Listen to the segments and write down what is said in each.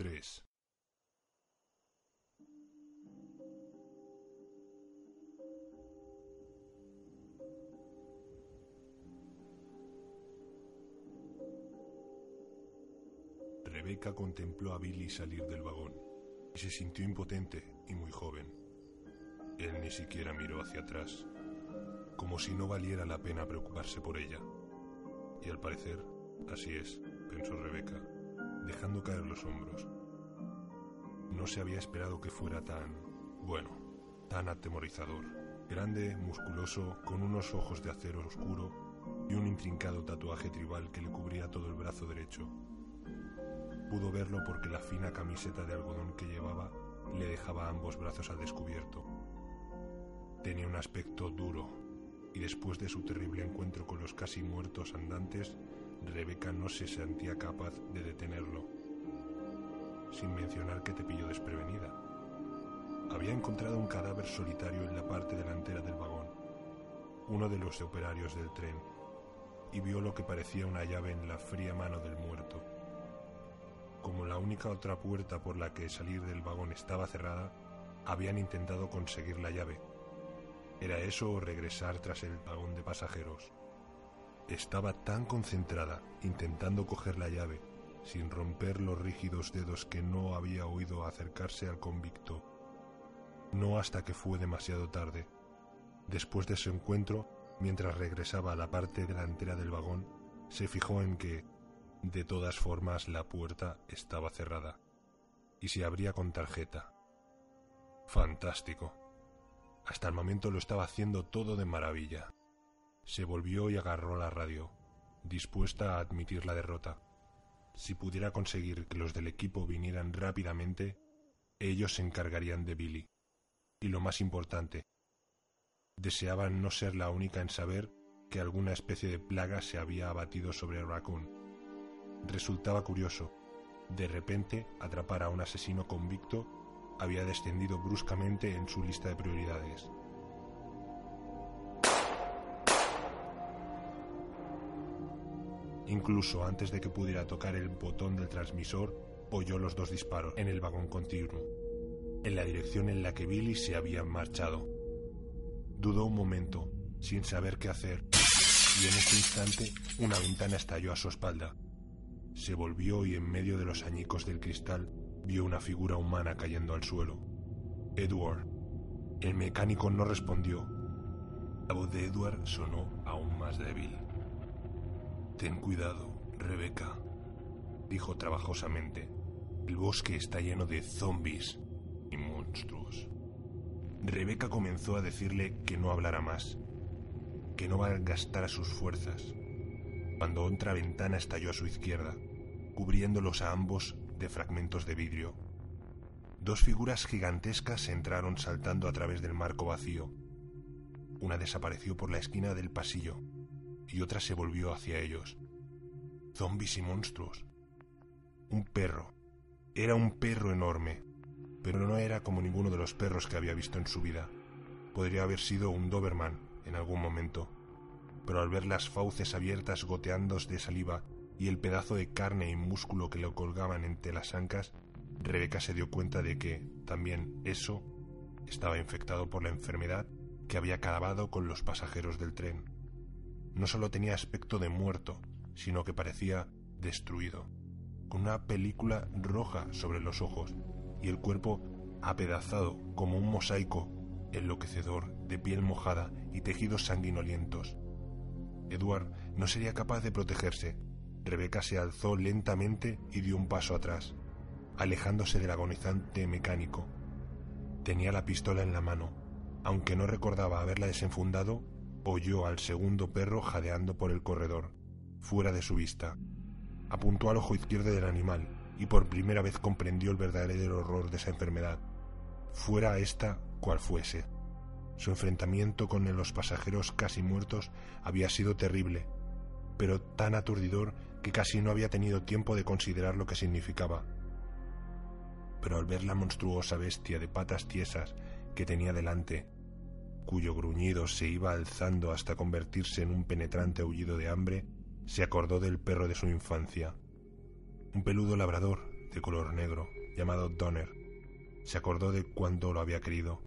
Capítulo 3 Rebeca contempló a Billy salir del vagón y se sintió impotente y muy joven. Él ni siquiera miró hacia atrás, como si no valiera la pena preocuparse por ella. Y al parecer, así es, pensó Rebeca, dejando caer los hombros. No se había esperado que fuera tan, bueno, tan atemorizador. Grande, musculoso, con unos ojos de acero oscuro y un intrincado tatuaje tribal que le cubría todo el brazo derecho. Pudo verlo porque la fina camiseta de algodón que llevaba le dejaba ambos brazos al descubierto. Tenía un aspecto duro, y después de su terrible encuentro con los casi muertos andantes, Rebeca no se sentía capaz de detenerlo, sin mencionar que te pilló desprevenida. Había encontrado un cadáver solitario en la parte delantera del vagón, uno de los operarios del tren, y vio lo que parecía una llave en la fría mano del muerto. Como la única otra puerta por la que salir del vagón estaba cerrada, habían intentado conseguir la llave. ¿Era eso o regresar tras el vagón de pasajeros? Estaba tan concentrada intentando coger la llave, sin romper los rígidos dedos que no había oído acercarse al convicto. No hasta que fue demasiado tarde. Después de su encuentro, mientras regresaba a la parte delantera del vagón, se fijó en que, de todas formas, la puerta estaba cerrada y se abría con tarjeta. Fantástico. Hasta el momento lo estaba haciendo todo de maravilla. Se volvió y agarró la radio, dispuesta a admitir la derrota. Si pudiera conseguir que los del equipo vinieran rápidamente, ellos se encargarían de Billy. Y lo más importante, deseaban no ser la única en saber que alguna especie de plaga se había abatido sobre Raccoon. Resultaba curioso. De repente, atrapar a un asesino convicto había descendido bruscamente en su lista de prioridades. Incluso antes de que pudiera tocar el botón del transmisor, oyó los dos disparos en el vagón continuo, en la dirección en la que Billy se había marchado. Dudó un momento, sin saber qué hacer, y en ese instante una ventana estalló a su espalda. Se volvió y en medio de los añicos del cristal vio una figura humana cayendo al suelo. Edward. El mecánico no respondió. La voz de Edward sonó aún más débil. Ten cuidado, Rebeca, dijo trabajosamente. El bosque está lleno de zombies y monstruos. Rebeca comenzó a decirle que no hablara más, que no gastara sus fuerzas, cuando otra ventana estalló a su izquierda, cubriéndolos a ambos de fragmentos de vidrio. Dos figuras gigantescas entraron saltando a través del marco vacío. Una desapareció por la esquina del pasillo y otra se volvió hacia ellos. Zombis y monstruos. Un perro. Era un perro enorme, pero no era como ninguno de los perros que había visto en su vida. Podría haber sido un Doberman en algún momento, pero al ver las fauces abiertas goteando de saliva y el pedazo de carne y músculo que le colgaban entre las ancas, Rebeca se dio cuenta de que, también eso, estaba infectado por la enfermedad que había acabado con los pasajeros del tren. No solo tenía aspecto de muerto, sino que parecía destruido, con una película roja sobre los ojos y el cuerpo apedazado como un mosaico enloquecedor de piel mojada y tejidos sanguinolientos. Edward no sería capaz de protegerse. Rebeca se alzó lentamente y dio un paso atrás, alejándose del agonizante mecánico. Tenía la pistola en la mano. Aunque no recordaba haberla desenfundado, oyó al segundo perro jadeando por el corredor, fuera de su vista. Apuntó al ojo izquierdo del animal y por primera vez comprendió el verdadero horror de esa enfermedad, fuera esta cual fuese. Su enfrentamiento con los pasajeros casi muertos había sido terrible, pero tan aturdidor que casi no había tenido tiempo de considerar lo que significaba. Pero al ver la monstruosa bestia de patas tiesas que tenía delante, cuyo gruñido se iba alzando hasta convertirse en un penetrante aullido de hambre, se acordó del perro de su infancia, un peludo labrador de color negro llamado Donner. Se acordó de cuando lo había querido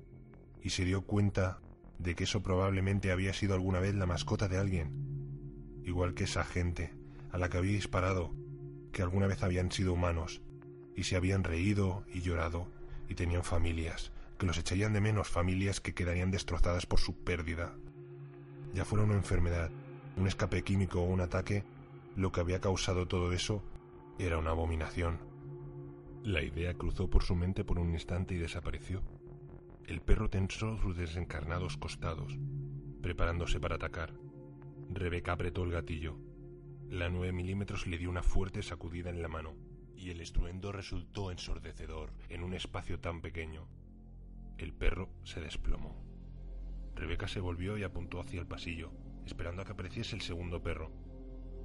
y se dio cuenta de que eso probablemente había sido alguna vez la mascota de alguien, igual que esa gente a la que había disparado, que alguna vez habían sido humanos y se habían reído y llorado y tenían familias, que los echarían de menos familias que quedarían destrozadas por su pérdida. Ya fuera una enfermedad, un escape químico o un ataque, lo que había causado todo eso era una abominación. La idea cruzó por su mente por un instante y desapareció. El perro tensó sus desencarnados costados, preparándose para atacar. Rebeca apretó el gatillo. La nueve milímetros le dio una fuerte sacudida en la mano, y el estruendo resultó ensordecedor en un espacio tan pequeño. El perro se desplomó. Rebeca se volvió y apuntó hacia el pasillo, esperando a que apareciese el segundo perro.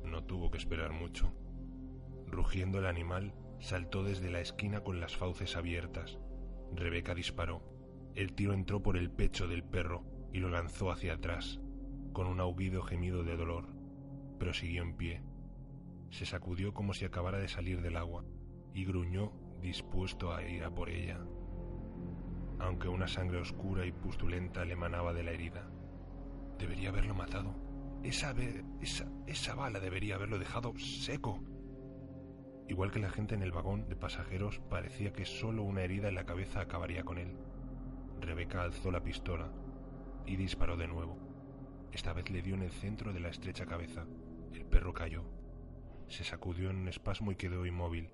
No tuvo que esperar mucho. Rugiendo el animal, saltó desde la esquina con las fauces abiertas. Rebeca disparó. El tiro entró por el pecho del perro y lo lanzó hacia atrás, con un aullido gemido de dolor, pero siguió en pie. Se sacudió como si acabara de salir del agua y gruñó dispuesto a ir a por ella, aunque una sangre oscura y pustulenta le emanaba de la herida. Debería haberlo matado. Esa, esa, esa bala debería haberlo dejado seco. Igual que la gente en el vagón de pasajeros, parecía que solo una herida en la cabeza acabaría con él. Rebeca alzó la pistola y disparó de nuevo. Esta vez le dio en el centro de la estrecha cabeza. El perro cayó. Se sacudió en un espasmo y quedó inmóvil.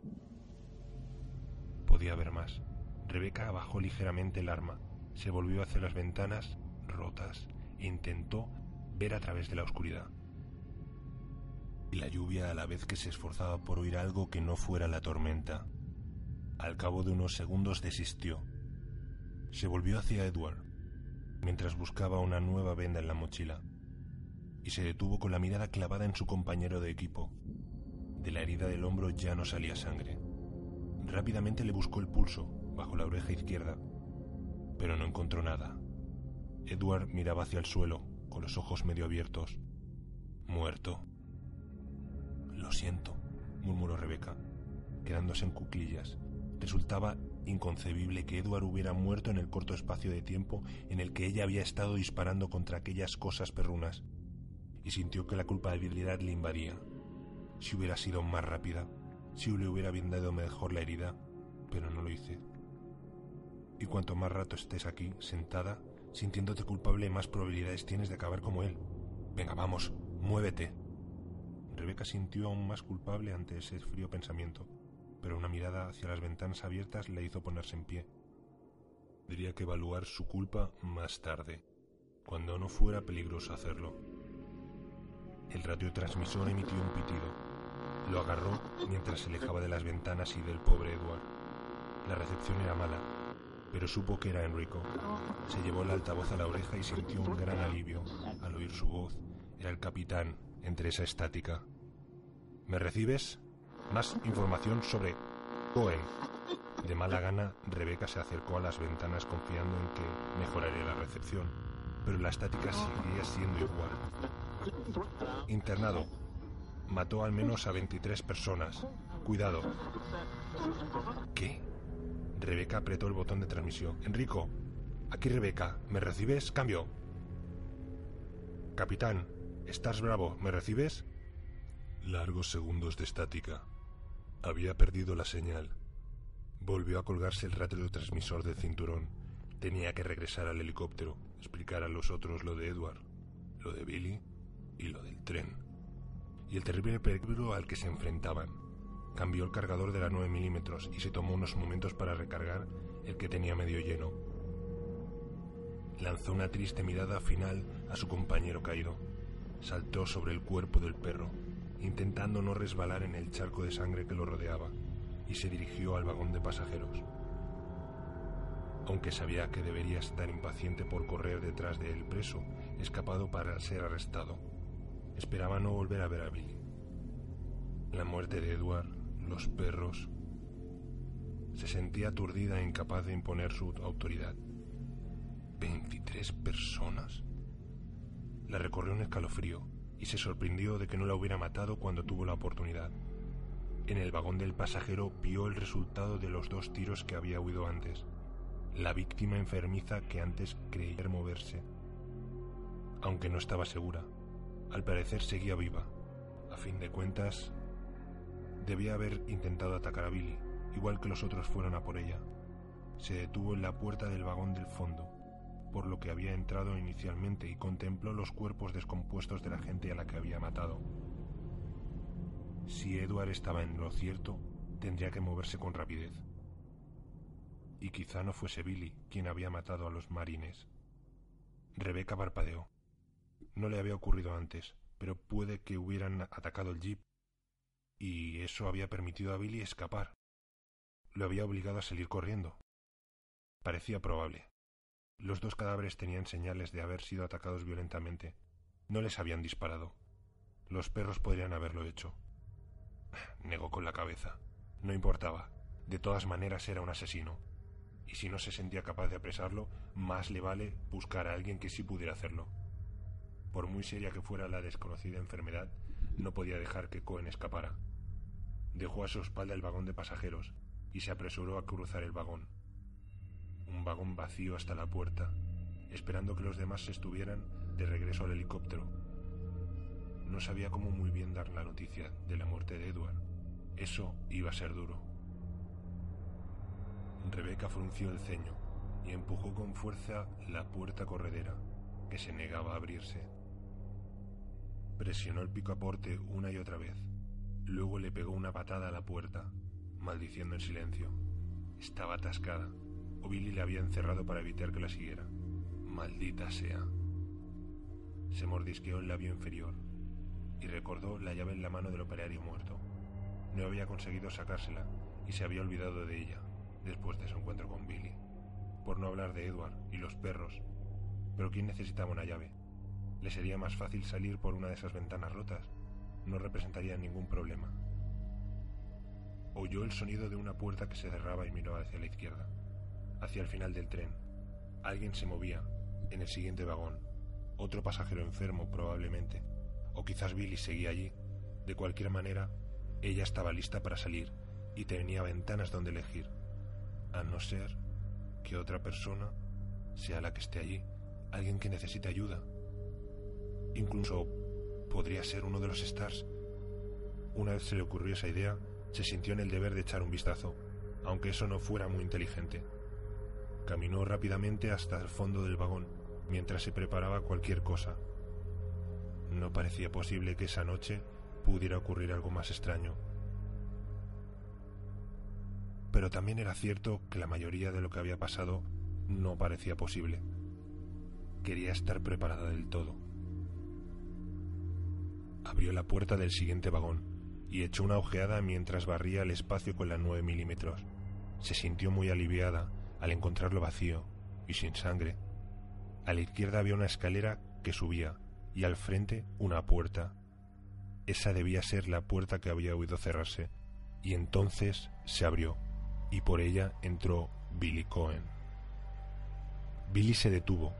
Podía haber más. Rebeca bajó ligeramente el arma, se volvió hacia las ventanas rotas e intentó ver a través de la oscuridad. Y la lluvia a la vez que se esforzaba por oír algo que no fuera la tormenta. Al cabo de unos segundos desistió. Se volvió hacia Edward, mientras buscaba una nueva venda en la mochila, y se detuvo con la mirada clavada en su compañero de equipo. De la herida del hombro ya no salía sangre. Rápidamente le buscó el pulso, bajo la oreja izquierda, pero no encontró nada. Edward miraba hacia el suelo, con los ojos medio abiertos. Muerto. Lo siento, murmuró Rebeca, quedándose en cuclillas. Resultaba inconcebible que Edward hubiera muerto en el corto espacio de tiempo en el que ella había estado disparando contra aquellas cosas perrunas, y sintió que la culpabilidad le invadía. Si hubiera sido más rápida, si le hubiera vendado mejor la herida, pero no lo hice. Y cuanto más rato estés aquí, sentada, sintiéndote culpable, más probabilidades tienes de acabar como él. Venga, vamos, muévete. Rebeca sintió aún más culpable ante ese frío pensamiento, pero una mirada hacia las ventanas abiertas le hizo ponerse en pie. Diría que evaluar su culpa más tarde, cuando no fuera peligroso hacerlo. El radiotransmisor emitió un pitido. Lo agarró mientras se alejaba de las ventanas y del pobre Edward. La recepción era mala, pero supo que era Enrico. Se llevó el altavoz a la oreja y sintió un gran alivio al oír su voz. Era el capitán entre esa estática. ¿Me recibes? Más información sobre Cohen. De mala gana, Rebeca se acercó a las ventanas confiando en que mejoraría la recepción, pero la estática seguía siendo igual. Internado. Mató al menos a 23 personas. Cuidado. ¿Qué? Rebeca apretó el botón de transmisión. Enrico, aquí Rebeca, ¿me recibes? Cambio. Capitán, estás bravo, ¿me recibes? Largos segundos de estática. Había perdido la señal. Volvió a colgarse el radiotransmisor del cinturón. Tenía que regresar al helicóptero, explicar a los otros lo de Edward, lo de Billy y lo del tren. Y el terrible peligro al que se enfrentaban. Cambió el cargador de la 9 milímetros y se tomó unos momentos para recargar el que tenía medio lleno. Lanzó una triste mirada final a su compañero caído. Saltó sobre el cuerpo del perro, intentando no resbalar en el charco de sangre que lo rodeaba, y se dirigió al vagón de pasajeros. Aunque sabía que debería estar impaciente por correr detrás de él preso, escapado para ser arrestado, esperaba no volver a ver a Billy. La muerte de Edward los perros. Se sentía aturdida e incapaz de imponer su autoridad. ¿Veintitrés personas? La recorrió un escalofrío y se sorprendió de que no la hubiera matado cuando tuvo la oportunidad. En el vagón del pasajero vio el resultado de los dos tiros que había oído antes. La víctima enfermiza que antes creía moverse. Aunque no estaba segura, al parecer seguía viva. A fin de cuentas, debía haber intentado atacar a Billy, igual que los otros fueron a por ella. Se detuvo en la puerta del vagón del fondo, por lo que había entrado inicialmente y contempló los cuerpos descompuestos de la gente a la que había matado. Si Edward estaba en lo cierto, tendría que moverse con rapidez. Y quizá no fuese Billy quien había matado a los marines. Rebeca parpadeó. No le había ocurrido antes, pero puede que hubieran atacado el jeep. Y eso había permitido a Billy escapar. Lo había obligado a salir corriendo. Parecía probable. Los dos cadáveres tenían señales de haber sido atacados violentamente. No les habían disparado. Los perros podrían haberlo hecho. Negó con la cabeza. No importaba. De todas maneras era un asesino. Y si no se sentía capaz de apresarlo, más le vale buscar a alguien que sí pudiera hacerlo. Por muy seria que fuera la desconocida enfermedad, no podía dejar que Cohen escapara. Dejó a su espalda el vagón de pasajeros y se apresuró a cruzar el vagón. Un vagón vacío hasta la puerta, esperando que los demás estuvieran de regreso al helicóptero no sabía cómo muy bien dar la noticia de la muerte de Edward. Eso iba a ser duro. Rebeca frunció el ceño y empujó con fuerza la puerta corredera, que se negaba a abrirse. Presionó el picaporte una y otra vez. Luego le pegó una patada a la puerta, maldiciendo en silencio. Estaba atascada, o Billy le había encerrado para evitar que la siguiera. Maldita sea. Se mordisqueó el labio inferior y recordó la llave en la mano del operario muerto. No había conseguido sacársela y se había olvidado de ella después de su encuentro con Billy. Por no hablar de Edward y los perros. Pero ¿quién necesitaba una llave? ¿Le sería más fácil salir por una de esas ventanas rotas? No representaría ningún problema. Oyó el sonido de una puerta que se cerraba y miró hacia la izquierda, hacia el final del tren. Alguien se movía, en el siguiente vagón. Otro pasajero enfermo, probablemente o quizás Billy seguía allí. De cualquier manera, ella estaba lista para salir y tenía ventanas donde elegir, a no ser que otra persona sea la que esté allí, alguien que necesite ayuda. Incluso podría ser uno de los Stars. Una vez se le ocurrió esa idea, se sintió en el deber de echar un vistazo, aunque eso no fuera muy inteligente. Caminó rápidamente hasta el fondo del vagón, mientras se preparaba cualquier cosa, no parecía posible que esa noche pudiera ocurrir algo más extraño. Pero también era cierto que la mayoría de lo que había pasado no parecía posible. Quería estar preparada del todo. Abrió la puerta del siguiente vagón y echó una ojeada mientras barría el espacio con la 9 milímetros. Se sintió muy aliviada al encontrarlo vacío y sin sangre. A la izquierda había una escalera que subía y al frente una puerta. Esa debía ser la puerta que había oído cerrarse, y entonces se abrió, y por ella entró Billy Cohen. Billy se detuvo,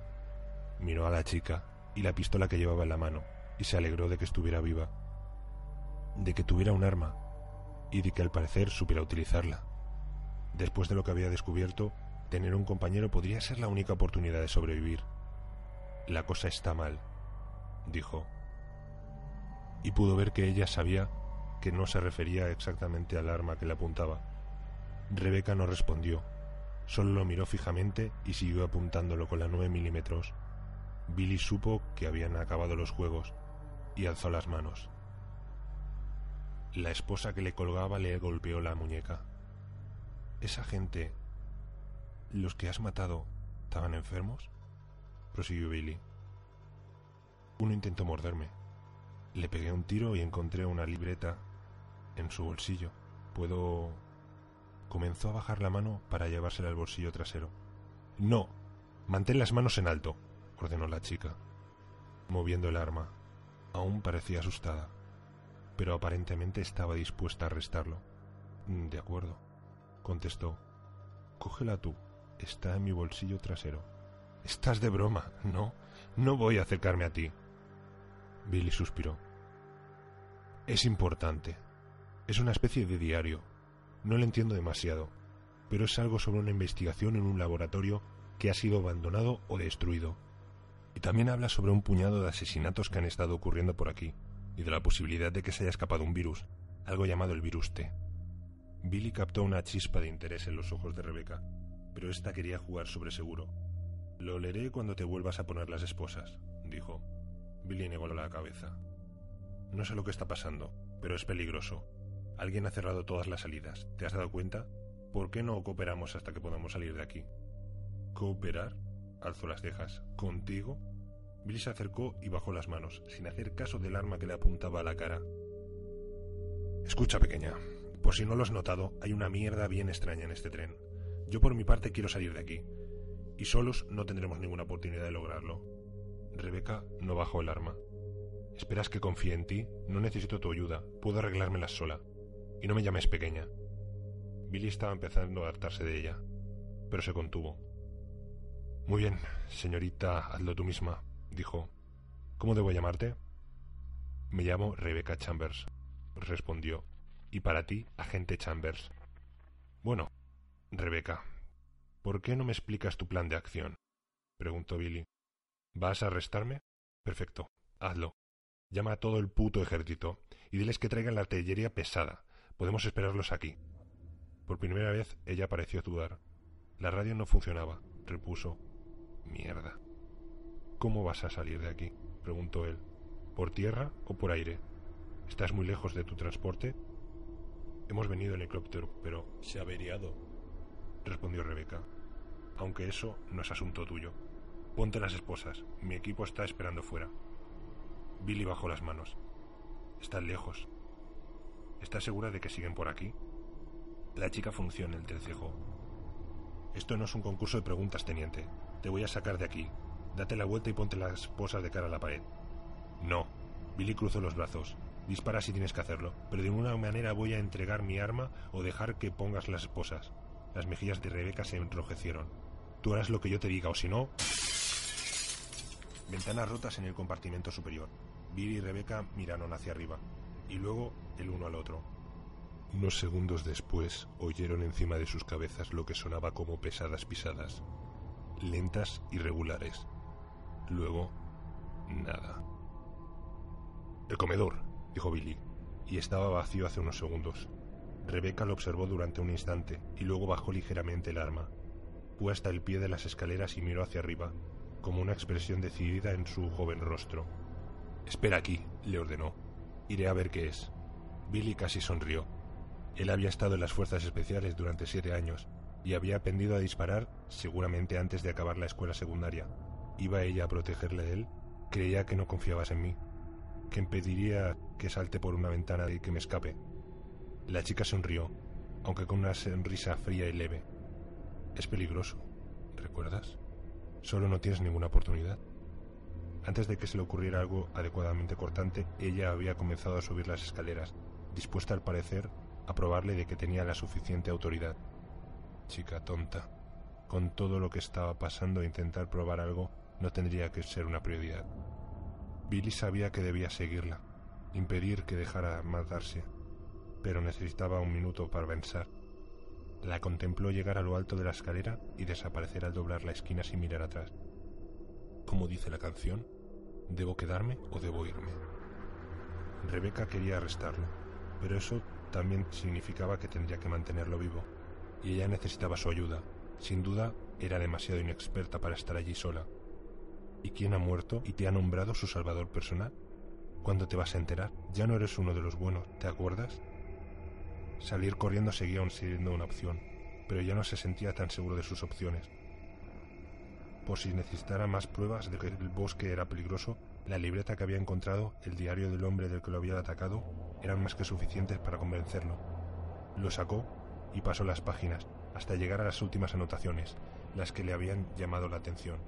miró a la chica y la pistola que llevaba en la mano, y se alegró de que estuviera viva, de que tuviera un arma, y de que al parecer supiera utilizarla. Después de lo que había descubierto, tener un compañero podría ser la única oportunidad de sobrevivir. La cosa está mal, dijo, y pudo ver que ella sabía que no se refería exactamente al arma que le apuntaba. Rebeca no respondió, solo lo miró fijamente y siguió apuntándolo con la 9 milímetros. Billy supo que habían acabado los juegos y alzó las manos. La esposa que le colgaba le golpeó la muñeca. Esa gente, los que has matado, ¿estaban enfermos? prosiguió Billy. Uno intentó morderme. Le pegué un tiro y encontré una libreta en su bolsillo. Puedo... Comenzó a bajar la mano para llevársela al bolsillo trasero. No. Mantén las manos en alto, ordenó la chica, moviendo el arma. Aún parecía asustada, pero aparentemente estaba dispuesta a arrestarlo. De acuerdo, contestó. Cógela tú. Está en mi bolsillo trasero. Estás de broma, no. No voy a acercarme a ti. Billy suspiró. Es importante. Es una especie de diario. No lo entiendo demasiado, pero es algo sobre una investigación en un laboratorio que ha sido abandonado o destruido. Y también habla sobre un puñado de asesinatos que han estado ocurriendo por aquí, y de la posibilidad de que se haya escapado un virus, algo llamado el virus T. Billy captó una chispa de interés en los ojos de Rebeca, pero ésta quería jugar sobre seguro. Lo leeré cuando te vuelvas a poner las esposas, dijo. Billy negó la cabeza. No sé lo que está pasando, pero es peligroso. Alguien ha cerrado todas las salidas. ¿Te has dado cuenta? ¿Por qué no cooperamos hasta que podamos salir de aquí? ¿Cooperar? Alzó las cejas. ¿Contigo? Billy se acercó y bajó las manos, sin hacer caso del arma que le apuntaba a la cara. Escucha, pequeña. Por si no lo has notado, hay una mierda bien extraña en este tren. Yo por mi parte quiero salir de aquí. Y solos no tendremos ninguna oportunidad de lograrlo. Rebeca no bajó el arma. ¿Esperas que confíe en ti? No necesito tu ayuda. Puedo arreglármelas sola. Y no me llames pequeña. Billy estaba empezando a hartarse de ella, pero se contuvo. Muy bien, señorita, hazlo tú misma, dijo. ¿Cómo debo llamarte? Me llamo Rebecca Chambers, respondió. Y para ti, agente Chambers. Bueno, Rebeca, ¿por qué no me explicas tu plan de acción? preguntó Billy. ¿Vas a arrestarme? Perfecto, hazlo. Llama a todo el puto ejército y diles que traigan la artillería pesada. Podemos esperarlos aquí. Por primera vez ella pareció dudar. La radio no funcionaba, repuso. Mierda. ¿Cómo vas a salir de aquí? preguntó él. ¿Por tierra o por aire? ¿Estás muy lejos de tu transporte? Hemos venido en helicóptero, pero se ha averiado, respondió Rebeca. Aunque eso no es asunto tuyo. Ponte las esposas. Mi equipo está esperando fuera. Billy bajó las manos. Están lejos. ¿Estás segura de que siguen por aquí? La chica funciona el entrecejo. Esto no es un concurso de preguntas, teniente. Te voy a sacar de aquí. Date la vuelta y ponte las esposas de cara a la pared. No. Billy cruzó los brazos. Dispara si tienes que hacerlo, pero de ninguna manera voy a entregar mi arma o dejar que pongas las esposas. Las mejillas de Rebeca se enrojecieron. Tú harás lo que yo te diga, o si no... Ventanas rotas en el compartimento superior. Billy y Rebeca miraron hacia arriba, y luego el uno al otro. Unos segundos después oyeron encima de sus cabezas lo que sonaba como pesadas pisadas lentas y regulares. Luego, nada. El comedor, dijo Billy, y estaba vacío hace unos segundos. Rebeca lo observó durante un instante y luego bajó ligeramente el arma. Fue hasta el pie de las escaleras y miró hacia arriba, como una expresión decidida en su joven rostro. Espera aquí, le ordenó. Iré a ver qué es. Billy casi sonrió. Él había estado en las fuerzas especiales durante siete años y había aprendido a disparar seguramente antes de acabar la escuela secundaria. ¿Iba ella a protegerle de él? Creía que no confiabas en mí, que impediría que salte por una ventana y que me escape. La chica sonrió, aunque con una sonrisa fría y leve. Es peligroso, ¿recuerdas? Solo no tienes ninguna oportunidad. Antes de que se le ocurriera algo adecuadamente cortante, ella había comenzado a subir las escaleras, dispuesta al parecer a probarle de que tenía la suficiente autoridad chica tonta. Con todo lo que estaba pasando, intentar probar algo no tendría que ser una prioridad. Billy sabía que debía seguirla, impedir que dejara matarse, pero necesitaba un minuto para pensar. La contempló llegar a lo alto de la escalera y desaparecer al doblar la esquina sin mirar atrás. Como dice la canción, ¿debo quedarme o debo irme? Rebeca quería arrestarlo, pero eso también significaba que tendría que mantenerlo vivo y ella necesitaba su ayuda. Sin duda, era demasiado inexperta para estar allí sola. ¿Y quién ha muerto y te ha nombrado su salvador personal? ¿Cuándo te vas a enterar? Ya no eres uno de los buenos, ¿te acuerdas? Salir corriendo seguía siendo una opción, pero ya no se sentía tan seguro de sus opciones. Por si necesitara más pruebas de que el bosque era peligroso, la libreta que había encontrado, el diario del hombre del que lo había atacado, eran más que suficientes para convencerlo. Lo sacó y pasó las páginas hasta llegar a las últimas anotaciones, las que le habían llamado la atención.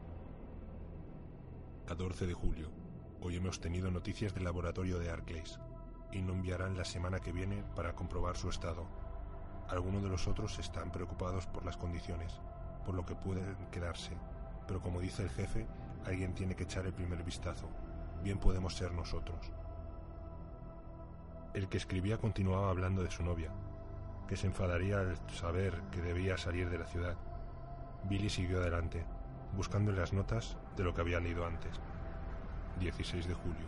14 de julio. Hoy hemos tenido noticias del laboratorio de Arclays y no enviarán la semana que viene para comprobar su estado. Algunos de los otros están preocupados por las condiciones, por lo que pueden quedarse, pero como dice el jefe, alguien tiene que echar el primer vistazo. Bien podemos ser nosotros. El que escribía continuaba hablando de su novia, que se enfadaría al saber que debía salir de la ciudad. Billy siguió adelante, buscando las notas de lo que había leído antes. 16 de julio.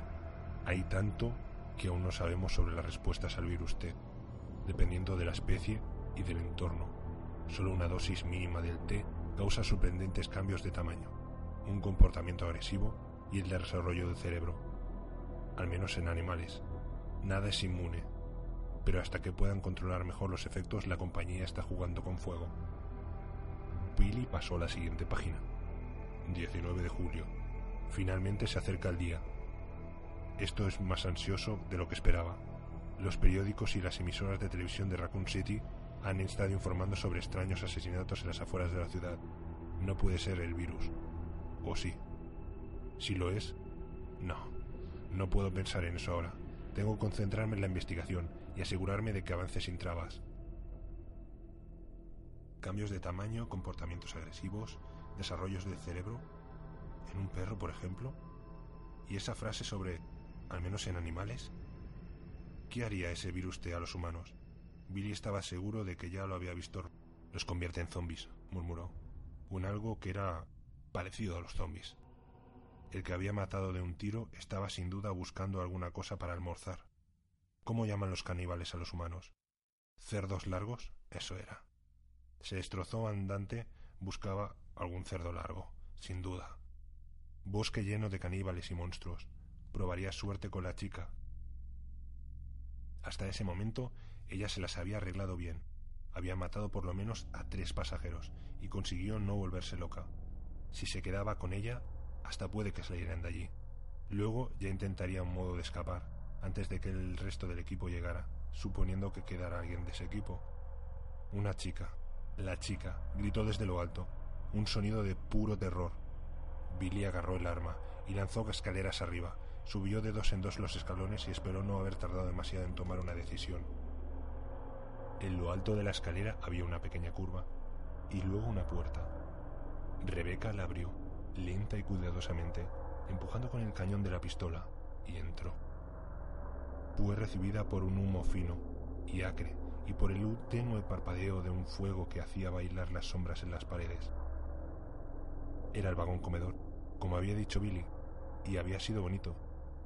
Hay tanto que aún no sabemos sobre las respuestas al virus T, dependiendo de la especie y del entorno. Solo una dosis mínima del T causa sorprendentes cambios de tamaño, un comportamiento agresivo y el desarrollo del cerebro. Al menos en animales. Nada es inmune, pero hasta que puedan controlar mejor los efectos la compañía está jugando con fuego. Billy pasó a la siguiente página. 19 de julio. Finalmente se acerca el día. Esto es más ansioso de lo que esperaba. Los periódicos y las emisoras de televisión de Raccoon City han estado informando sobre extraños asesinatos en las afueras de la ciudad. No puede ser el virus. ¿O sí? Si lo es, no. No puedo pensar en eso ahora. Tengo que concentrarme en la investigación y asegurarme de que avance sin trabas. Cambios de tamaño, comportamientos agresivos, desarrollos del cerebro, en un perro, por ejemplo. Y esa frase sobre, al menos en animales. ¿Qué haría ese virus a los humanos? Billy estaba seguro de que ya lo había visto. Los convierte en zombies, murmuró. Un algo que era parecido a los zombies. El que había matado de un tiro estaba sin duda buscando alguna cosa para almorzar. ¿Cómo llaman los caníbales a los humanos? ¿Cerdos largos? Eso era. Se destrozó andante, buscaba algún cerdo largo, sin duda. Bosque lleno de caníbales y monstruos. Probaría suerte con la chica. Hasta ese momento ella se las había arreglado bien. Había matado por lo menos a tres pasajeros y consiguió no volverse loca. Si se quedaba con ella, hasta puede que salieran de allí. Luego ya intentaría un modo de escapar, antes de que el resto del equipo llegara, suponiendo que quedara alguien de ese equipo. Una chica, la chica, gritó desde lo alto, un sonido de puro terror. Billy agarró el arma y lanzó escaleras arriba, subió de dos en dos los escalones y esperó no haber tardado demasiado en tomar una decisión. En lo alto de la escalera había una pequeña curva y luego una puerta. Rebeca la abrió, lenta y cuidadosamente, empujando con el cañón de la pistola, y entró. Fue recibida por un humo fino y acre y por el tenue parpadeo de un fuego que hacía bailar las sombras en las paredes. Era el vagón comedor, como había dicho Billy, y había sido bonito,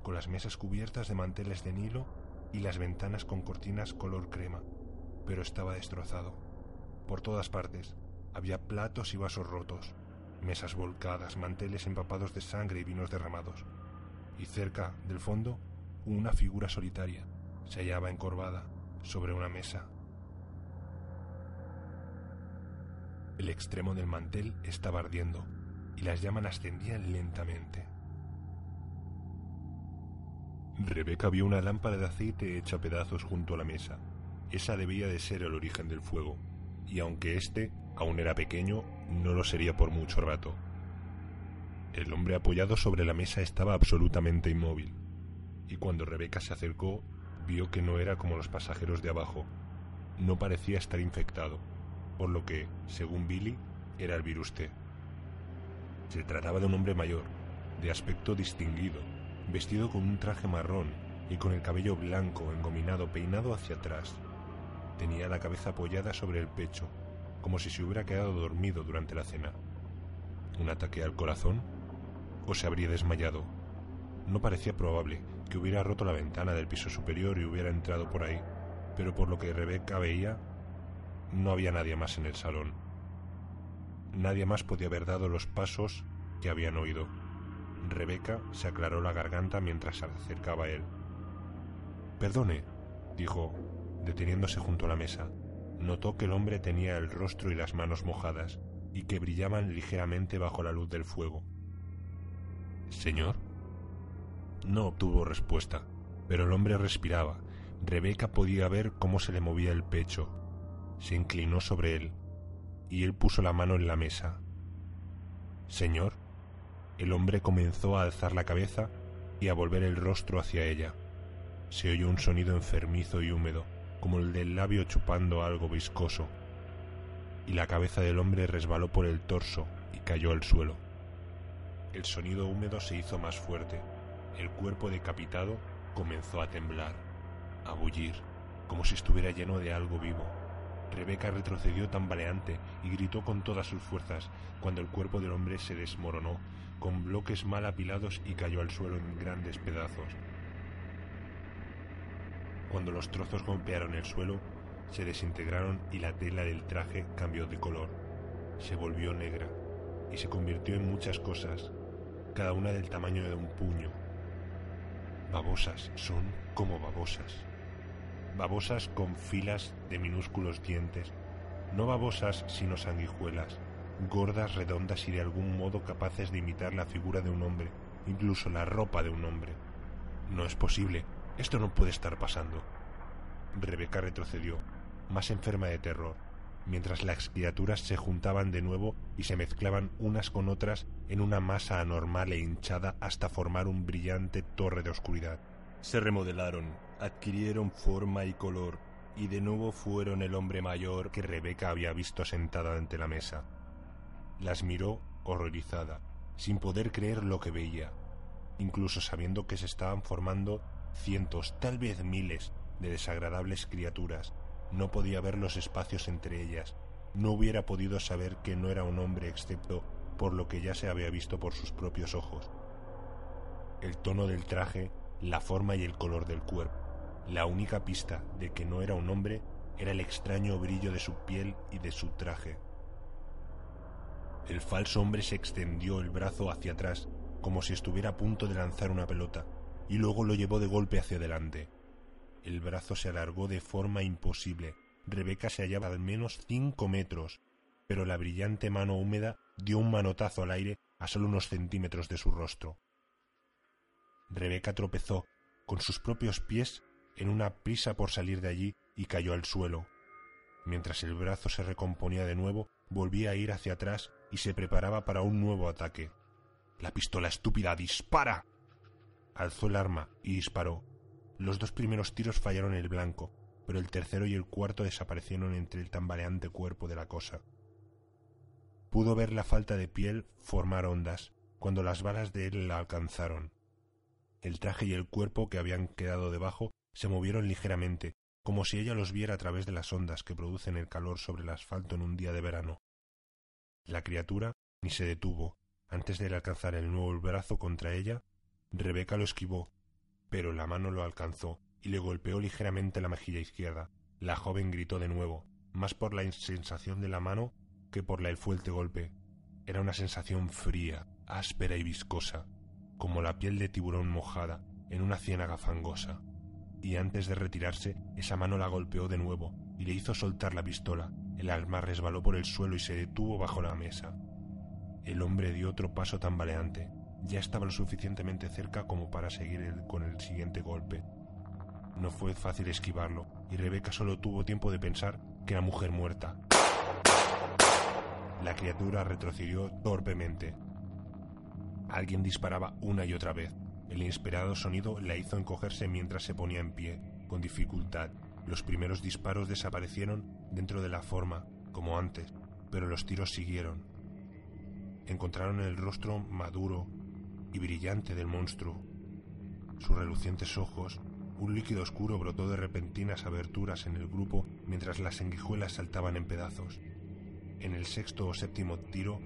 con las mesas cubiertas de manteles de nilo y las ventanas con cortinas color crema pero estaba destrozado. Por todas partes había platos y vasos rotos, mesas volcadas, manteles empapados de sangre y vinos derramados. Y cerca del fondo, una figura solitaria se hallaba encorvada sobre una mesa. El extremo del mantel estaba ardiendo y las llamas ascendían lentamente. Rebeca vio una lámpara de aceite hecha a pedazos junto a la mesa esa debía de ser el origen del fuego, y aunque éste aún era pequeño, no lo sería por mucho rato. El hombre apoyado sobre la mesa estaba absolutamente inmóvil, y cuando Rebeca se acercó, vio que no era como los pasajeros de abajo. No parecía estar infectado, por lo que, según Billy, era el virus T. Se trataba de un hombre mayor, de aspecto distinguido, vestido con un traje marrón y con el cabello blanco engominado peinado hacia atrás. Tenía la cabeza apoyada sobre el pecho, como si se hubiera quedado dormido durante la cena. ¿Un ataque al corazón? ¿O se habría desmayado? No parecía probable que hubiera roto la ventana del piso superior y hubiera entrado por ahí, pero por lo que Rebeca veía, no había nadie más en el salón. Nadie más podía haber dado los pasos que habían oído. Rebeca se aclaró la garganta mientras se acercaba a él. Perdone, dijo, deteniéndose junto a la mesa, notó que el hombre tenía el rostro y las manos mojadas y que brillaban ligeramente bajo la luz del fuego. ¿Señor? No obtuvo respuesta, pero el hombre respiraba. Rebeca podía ver cómo se le movía el pecho. Se inclinó sobre él, y él puso la mano en la mesa. Señor, el hombre comenzó a alzar la cabeza y a volver el rostro hacia ella. Se oyó un sonido enfermizo y húmedo, como el del labio chupando algo viscoso, y la cabeza del hombre resbaló por el torso y cayó al suelo. El sonido húmedo se hizo más fuerte, el cuerpo decapitado comenzó a temblar, a bullir, como si estuviera lleno de algo vivo. Rebeca retrocedió tambaleante y gritó con todas sus fuerzas cuando el cuerpo del hombre se desmoronó con bloques mal apilados y cayó al suelo en grandes pedazos. Cuando los trozos golpearon el suelo, se desintegraron y la tela del traje cambió de color. Se volvió negra y se convirtió en muchas cosas, cada una del tamaño de un puño. Babosas son como babosas. Babosas con filas de minúsculos dientes, no babosas sino sanguijuelas, gordas, redondas y de algún modo capaces de imitar la figura de un hombre, incluso la ropa de un hombre. No es posible, esto no puede estar pasando. Rebeca retrocedió, más enferma de terror, mientras las criaturas se juntaban de nuevo y se mezclaban unas con otras en una masa anormal e hinchada hasta formar un brillante torre de oscuridad. Se remodelaron, adquirieron forma y color, y de nuevo fueron el hombre mayor que Rebeca había visto sentada ante la mesa. Las miró horrorizada, sin poder creer lo que veía, incluso sabiendo que se estaban formando cientos, tal vez miles, de desagradables criaturas. No podía ver los espacios entre ellas. No hubiera podido saber que no era un hombre excepto por lo que ya se había visto por sus propios ojos. El tono del traje, la forma y el color del cuerpo. La única pista de que no era un hombre era el extraño brillo de su piel y de su traje. El falso hombre se extendió el brazo hacia atrás, como si estuviera a punto de lanzar una pelota, y luego lo llevó de golpe hacia adelante. El brazo se alargó de forma imposible. Rebeca se hallaba al menos cinco metros, pero la brillante mano húmeda dio un manotazo al aire a solo unos centímetros de su rostro. Rebeca tropezó con sus propios pies en una prisa por salir de allí y cayó al suelo. Mientras el brazo se recomponía de nuevo, volvía a ir hacia atrás y se preparaba para un nuevo ataque. La pistola estúpida dispara. Alzó el arma y disparó. Los dos primeros tiros fallaron el blanco, pero el tercero y el cuarto desaparecieron entre el tambaleante cuerpo de la cosa. Pudo ver la falta de piel formar ondas cuando las balas de él la alcanzaron. El traje y el cuerpo que habían quedado debajo se movieron ligeramente, como si ella los viera a través de las ondas que producen el calor sobre el asfalto en un día de verano. La criatura ni se detuvo. Antes de alcanzar el nuevo brazo contra ella, Rebeca lo esquivó, pero la mano lo alcanzó y le golpeó ligeramente la mejilla izquierda. La joven gritó de nuevo, más por la sensación de la mano que por del fuerte golpe. Era una sensación fría, áspera y viscosa, como la piel de tiburón mojada en una ciénaga fangosa. Y antes de retirarse, esa mano la golpeó de nuevo y le hizo soltar la pistola, el arma resbaló por el suelo y se detuvo bajo la mesa. El hombre dio otro paso tambaleante. Ya estaba lo suficientemente cerca como para seguir con el siguiente golpe. No fue fácil esquivarlo, y Rebeca solo tuvo tiempo de pensar que era mujer muerta. La criatura retrocedió torpemente. Alguien disparaba una y otra vez. El inesperado sonido la hizo encogerse mientras se ponía en pie, con dificultad, los primeros disparos desaparecieron dentro de la forma, como antes, pero los tiros siguieron. Encontraron el rostro maduro y brillante del monstruo. Sus relucientes ojos, un líquido oscuro brotó de repentinas aberturas en el grupo mientras las sanguijuelas saltaban en pedazos. En el sexto o séptimo tiro,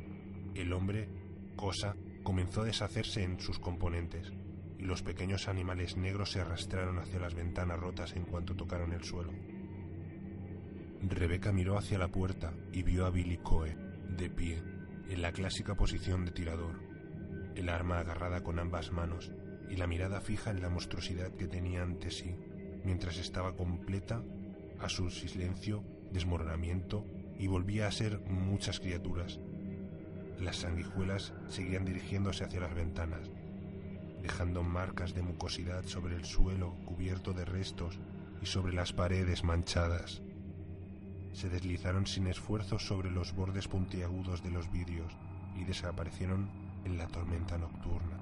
el hombre, cosa, comenzó a deshacerse en sus componentes y los pequeños animales negros se arrastraron hacia las ventanas rotas en cuanto tocaron el suelo. Rebeca miró hacia la puerta y vio a Billy Coe, de pie, en la clásica posición de tirador, el arma agarrada con ambas manos y la mirada fija en la monstruosidad que tenía ante sí, mientras estaba completa a su silencio, desmoronamiento y volvía a ser muchas criaturas. Las sanguijuelas seguían dirigiéndose hacia las ventanas, dejando marcas de mucosidad sobre el suelo cubierto de restos y sobre las paredes manchadas. Se deslizaron sin esfuerzo sobre los bordes puntiagudos de los vidrios y desaparecieron en la tormenta nocturna.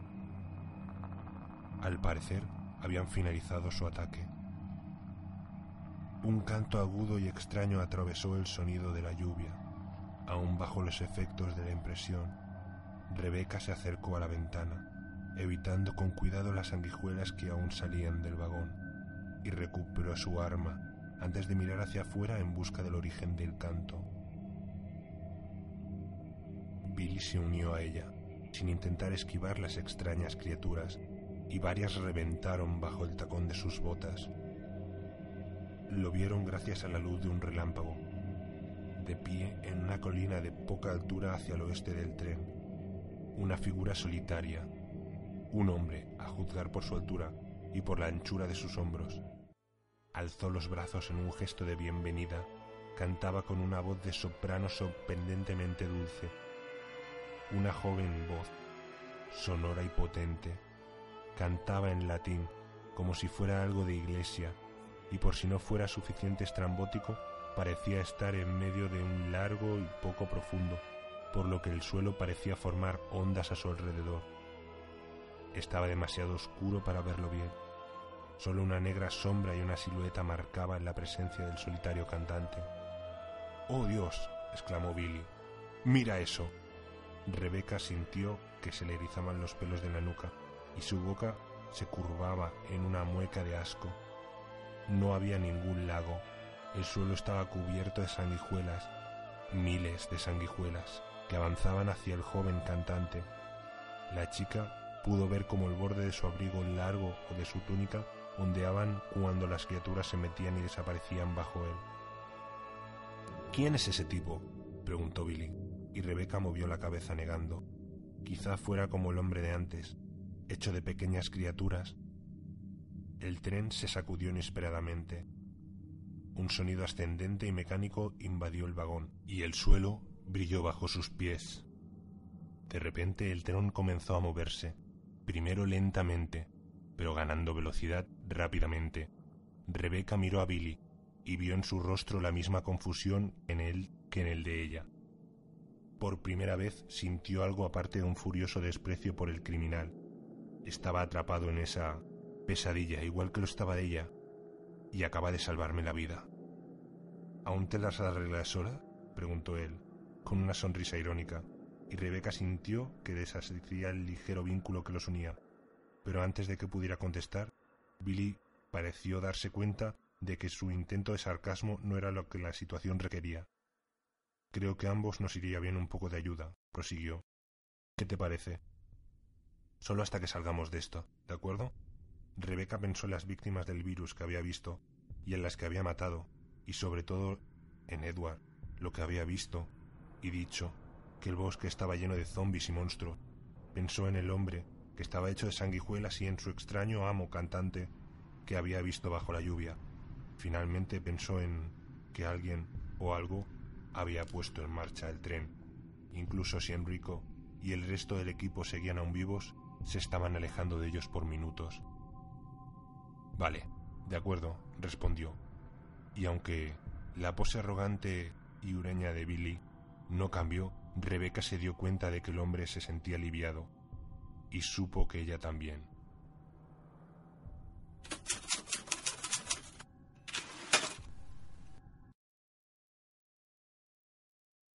Al parecer, habían finalizado su ataque. Un canto agudo y extraño atravesó el sonido de la lluvia. Aún bajo los efectos de la impresión, Rebeca se acercó a la ventana evitando con cuidado las sanguijuelas que aún salían del vagón. y recuperó su arma antes de mirar hacia afuera en busca del origen del canto. Billy se unió a ella, sin intentar esquivar las extrañas criaturas, y varias reventaron bajo el tacón de sus botas. Lo vieron gracias a la luz de un relámpago, de pie en una colina de poca altura hacia el oeste del tren, una figura solitaria, un hombre, a juzgar por su altura y por la anchura de sus hombros. Alzó los brazos en un gesto de bienvenida, cantaba con una voz de soprano sorprendentemente dulce, una joven voz, sonora y potente, cantaba en latín como si fuera algo de iglesia, y por si no fuera suficiente estrambótico, parecía estar en medio de un largo y poco profundo, por lo que el suelo parecía formar ondas a su alrededor. Estaba demasiado oscuro para verlo bien. Solo una negra sombra y una silueta marcaban la presencia del solitario cantante. ¡Oh Dios! exclamó Billy. ¡Mira eso! Rebeca sintió que se le erizaban los pelos de la nuca y su boca se curvaba en una mueca de asco. No había ningún lago, el suelo estaba cubierto de sanguijuelas, miles de sanguijuelas, que avanzaban hacia el joven cantante. La chica pudo ver como el borde de su abrigo largo o de su túnica ondeaban cuando las criaturas se metían y desaparecían bajo él. ¿Quién es ese tipo? preguntó Billy, y Rebeca movió la cabeza negando. Quizá fuera como el hombre de antes, hecho de pequeñas criaturas. El tren se sacudió inesperadamente. Un sonido ascendente y mecánico invadió el vagón, y el suelo brilló bajo sus pies. De repente el tren comenzó a moverse, primero lentamente, pero ganando velocidad rápidamente. Rebeca miró a Billy y vio en su rostro la misma confusión en él que en el de ella. Por primera vez sintió algo aparte de un furioso desprecio por el criminal, estaba atrapado en esa pesadilla, igual que lo estaba ella, y acaba de salvarme la vida. ¿Aún te las arreglas sola? preguntó él, con una sonrisa irónica, y Rebeca sintió que deshacía el ligero vínculo que los unía. Pero antes de que pudiera contestar, Billy pareció darse cuenta de que su intento de sarcasmo no era lo que la situación requería. Creo que a ambos nos iría bien un poco de ayuda, prosiguió. ¿Qué te parece? Solo hasta que salgamos de esto, ¿de acuerdo? Rebeca pensó en las víctimas del virus que había visto y en las que había matado, y sobre todo en Edward, lo que había visto y dicho, que el bosque estaba lleno de zombis y monstruos. Pensó en el hombre, que estaba hecho de sanguijuelas, y en su extraño amo cantante que había visto bajo la lluvia. Finalmente pensó en que alguien o algo había puesto en marcha el tren. Incluso si Enrico y el resto del equipo seguían aún vivos, se estaban alejando de ellos por minutos. Vale, de acuerdo, respondió. Y aunque la pose arrogante y hureña de Billy no cambió, Rebeca se dio cuenta de que el hombre se sentía aliviado, y supo que ella también.